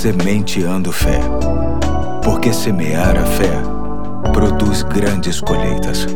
Sementeando Fé. Porque semear a fé produz grandes colheitas.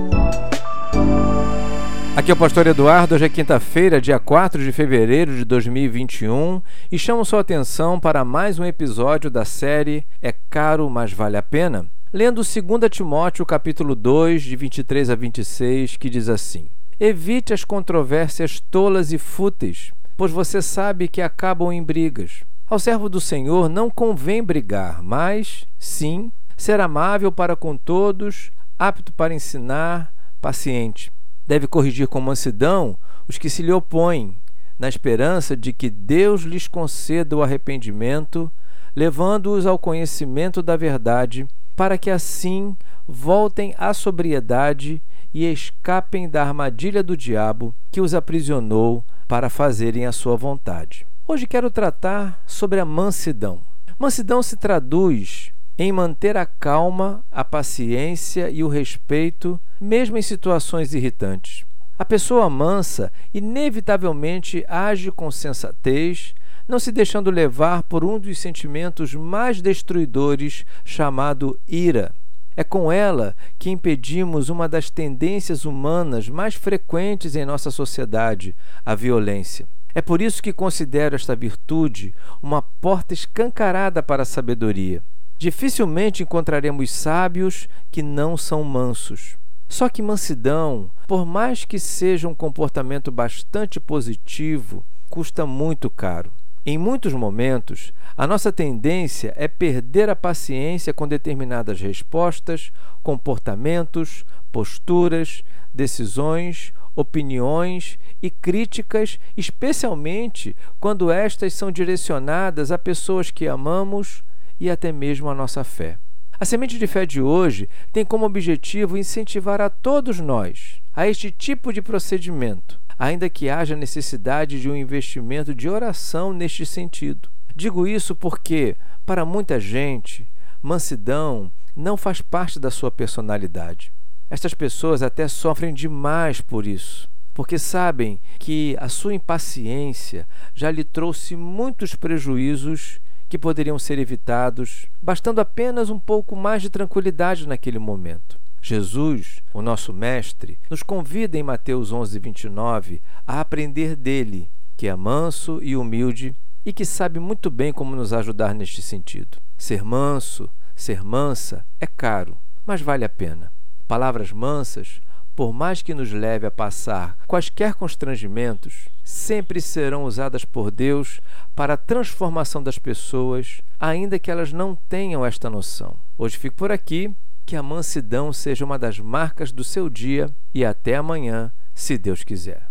Aqui é o Pastor Eduardo, hoje é quinta-feira, dia 4 de fevereiro de 2021, e chamo sua atenção para mais um episódio da série É Caro, mas Vale a Pena? Lendo 2 Timóteo capítulo 2, de 23 a 26, que diz assim: Evite as controvérsias tolas e fúteis, pois você sabe que acabam em brigas. Ao servo do Senhor não convém brigar, mas, sim, ser amável para com todos, apto para ensinar, paciente. Deve corrigir com mansidão os que se lhe opõem, na esperança de que Deus lhes conceda o arrependimento, levando-os ao conhecimento da verdade, para que assim voltem à sobriedade e escapem da armadilha do diabo que os aprisionou para fazerem a sua vontade. Hoje quero tratar sobre a mansidão. Mansidão se traduz em manter a calma, a paciência e o respeito, mesmo em situações irritantes. A pessoa mansa inevitavelmente age com sensatez, não se deixando levar por um dos sentimentos mais destruidores, chamado ira. É com ela que impedimos uma das tendências humanas mais frequentes em nossa sociedade, a violência. É por isso que considero esta virtude uma porta escancarada para a sabedoria. Dificilmente encontraremos sábios que não são mansos. Só que mansidão, por mais que seja um comportamento bastante positivo, custa muito caro. Em muitos momentos, a nossa tendência é perder a paciência com determinadas respostas, comportamentos, posturas, decisões opiniões e críticas, especialmente quando estas são direcionadas a pessoas que amamos e até mesmo a nossa fé. A semente de fé de hoje tem como objetivo incentivar a todos nós a este tipo de procedimento, ainda que haja necessidade de um investimento de oração neste sentido. Digo isso porque, para muita gente, mansidão não faz parte da sua personalidade. Estas pessoas até sofrem demais por isso, porque sabem que a sua impaciência já lhe trouxe muitos prejuízos que poderiam ser evitados, bastando apenas um pouco mais de tranquilidade naquele momento. Jesus, o nosso Mestre, nos convida em Mateus 11, 29 a aprender dele, que é manso e humilde e que sabe muito bem como nos ajudar neste sentido. Ser manso, ser mansa é caro, mas vale a pena. Palavras mansas, por mais que nos leve a passar quaisquer constrangimentos, sempre serão usadas por Deus para a transformação das pessoas, ainda que elas não tenham esta noção. Hoje fico por aqui, que a mansidão seja uma das marcas do seu dia e até amanhã, se Deus quiser.